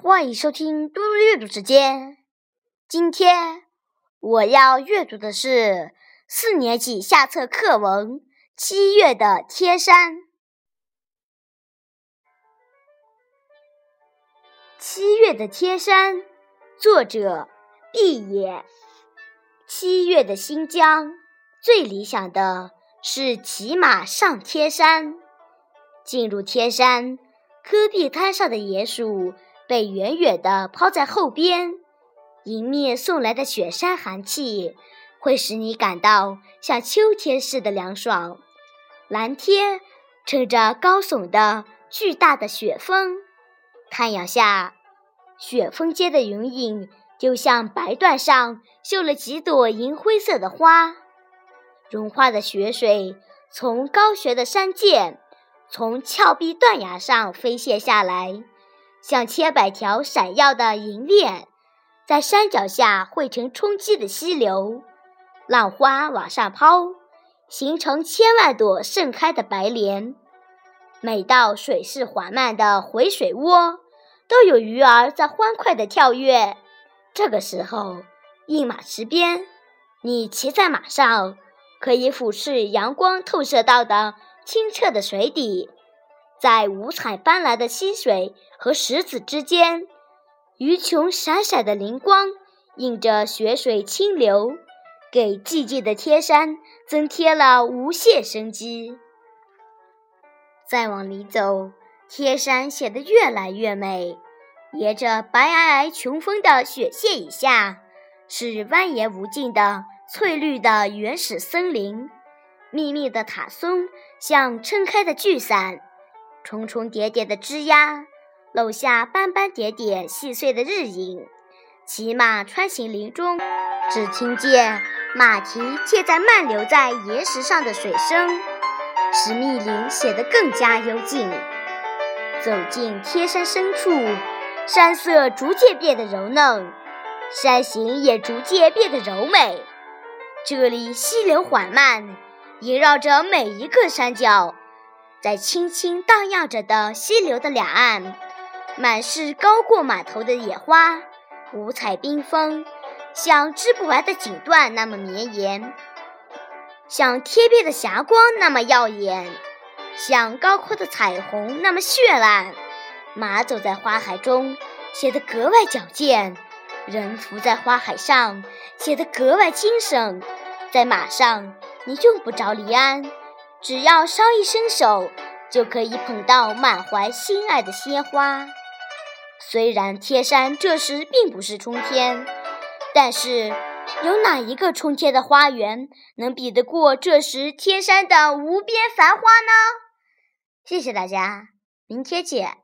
欢迎收听嘟嘟阅读时间。今天我要阅读的是四年级下册课文《七月的天山》。七月的天山，作者毕野。七月的新疆，最理想的是骑马上天山。进入天山，戈壁滩上的野鼠。被远远地抛在后边，迎面送来的雪山寒气会使你感到像秋天似的凉爽。蓝天撑着高耸的巨大的雪峰，太阳下，雪峰间的云影就像白缎上绣了几朵银灰色的花。融化的雪水从高悬的山涧，从峭壁断崖上飞泻下来。像千百条闪耀的银链，在山脚下汇成冲击的溪流，浪花往上抛，形成千万朵盛开的白莲。每到水势缓慢的回水窝，都有鱼儿在欢快地跳跃。这个时候，饮马池边，你骑在马上，可以俯视阳光透射到的清澈的水底。在五彩斑斓的溪水和石子之间，鱼群闪闪的灵光映着雪水清流，给寂静的天山增添了无限生机。再往里走，天山显得越来越美。沿着白皑皑群峰的雪线以下，是蜿蜒无尽的翠绿的原始森林，密密的塔松像撑开的巨伞。重重叠叠的枝桠，漏下斑斑点点细碎的日影。骑马穿行林中，只听见马蹄贴在漫流在岩石上的水声，使密林显得更加幽静。走进天山深处，山色逐渐变得柔嫩，山形也逐渐变得柔美。这里溪流缓慢，萦绕着每一个山脚。在轻轻荡漾着的溪流的两岸，满是高过码头的野花，五彩缤纷，像织不完的锦缎那么绵延，像天边的霞光那么耀眼，像高空的彩虹那么绚烂。马走在花海中，显得格外矫健；人伏在花海上，显得格外精神。在马上，你用不着离鞍。只要稍一伸手，就可以捧到满怀心爱的鲜花。虽然天山这时并不是春天，但是有哪一个春天的花园能比得过这时天山的无边繁花呢？谢谢大家，明天见。